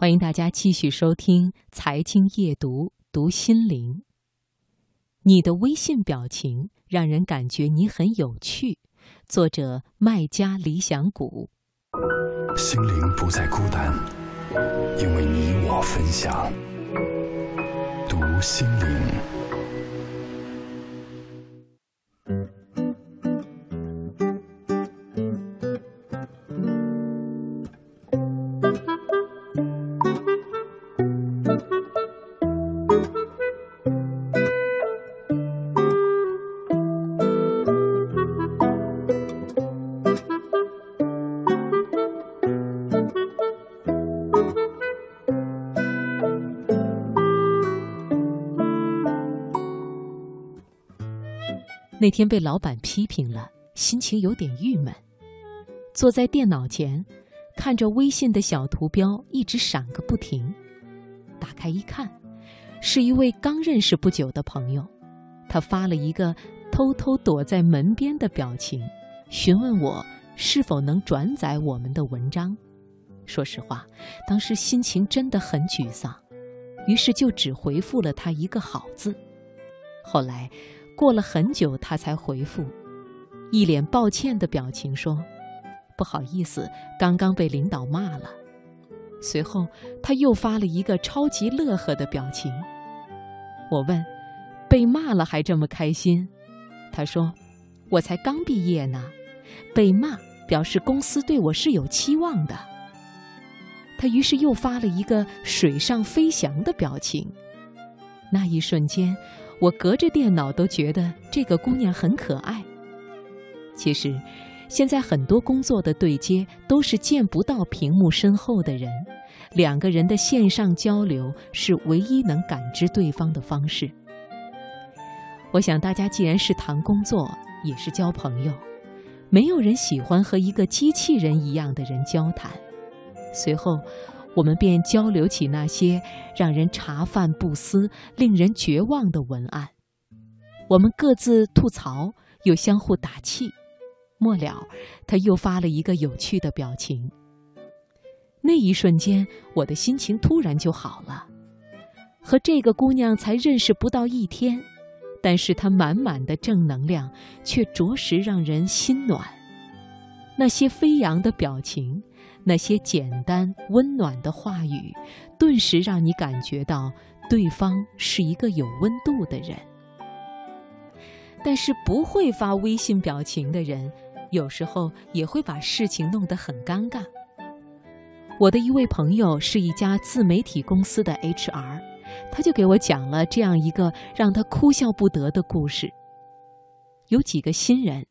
欢迎大家继续收听《财经夜读》，读心灵。你的微信表情让人感觉你很有趣。作者：麦家理想谷。心灵不再孤单，因为你我分享。读心灵。那天被老板批评了，心情有点郁闷。坐在电脑前，看着微信的小图标一直闪个不停。打开一看，是一位刚认识不久的朋友，他发了一个偷偷躲在门边的表情，询问我是否能转载我们的文章。说实话，当时心情真的很沮丧，于是就只回复了他一个“好”字。后来。过了很久，他才回复，一脸抱歉的表情说：“不好意思，刚刚被领导骂了。”随后他又发了一个超级乐呵的表情。我问：“被骂了还这么开心？”他说：“我才刚毕业呢，被骂表示公司对我是有期望的。”他于是又发了一个水上飞翔的表情。那一瞬间。我隔着电脑都觉得这个姑娘很可爱。其实，现在很多工作的对接都是见不到屏幕身后的人，两个人的线上交流是唯一能感知对方的方式。我想大家既然是谈工作，也是交朋友，没有人喜欢和一个机器人一样的人交谈。随后。我们便交流起那些让人茶饭不思、令人绝望的文案。我们各自吐槽，又相互打气。末了，他又发了一个有趣的表情。那一瞬间，我的心情突然就好了。和这个姑娘才认识不到一天，但是她满满的正能量却着实让人心暖。那些飞扬的表情。那些简单温暖的话语，顿时让你感觉到对方是一个有温度的人。但是不会发微信表情的人，有时候也会把事情弄得很尴尬。我的一位朋友是一家自媒体公司的 HR，他就给我讲了这样一个让他哭笑不得的故事。有几个新人。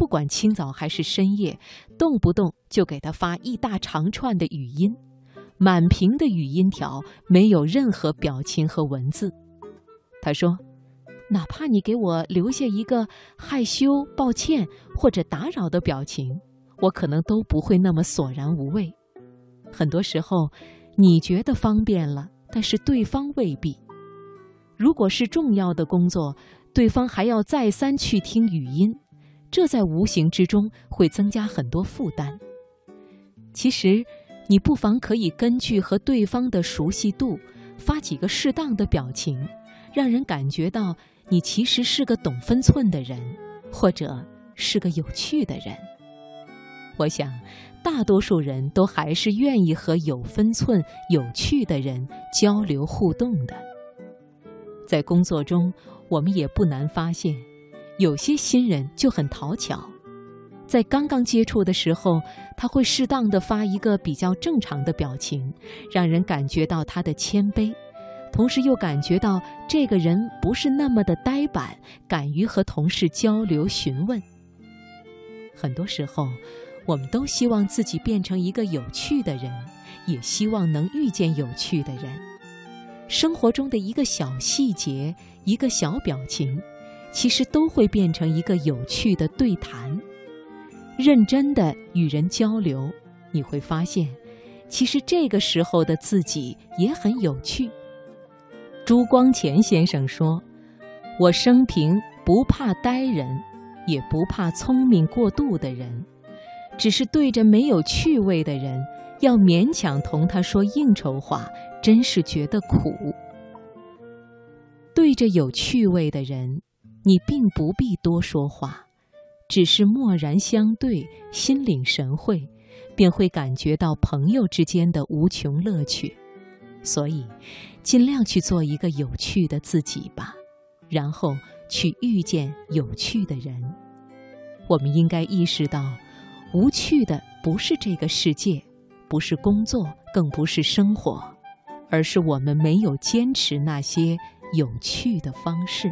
不管清早还是深夜，动不动就给他发一大长串的语音，满屏的语音条，没有任何表情和文字。他说：“哪怕你给我留下一个害羞、抱歉或者打扰的表情，我可能都不会那么索然无味。很多时候，你觉得方便了，但是对方未必。如果是重要的工作，对方还要再三去听语音。”这在无形之中会增加很多负担。其实，你不妨可以根据和对方的熟悉度，发几个适当的表情，让人感觉到你其实是个懂分寸的人，或者是个有趣的人。我想，大多数人都还是愿意和有分寸、有趣的人交流互动的。在工作中，我们也不难发现。有些新人就很讨巧，在刚刚接触的时候，他会适当的发一个比较正常的表情，让人感觉到他的谦卑，同时又感觉到这个人不是那么的呆板，敢于和同事交流询问。很多时候，我们都希望自己变成一个有趣的人，也希望能遇见有趣的人。生活中的一个小细节，一个小表情。其实都会变成一个有趣的对谈，认真的与人交流，你会发现，其实这个时候的自己也很有趣。朱光潜先生说：“我生平不怕呆人，也不怕聪明过度的人，只是对着没有趣味的人，要勉强同他说应酬话，真是觉得苦。对着有趣味的人，你并不必多说话，只是默然相对，心领神会，便会感觉到朋友之间的无穷乐趣。所以，尽量去做一个有趣的自己吧，然后去遇见有趣的人。我们应该意识到，无趣的不是这个世界，不是工作，更不是生活，而是我们没有坚持那些有趣的方式。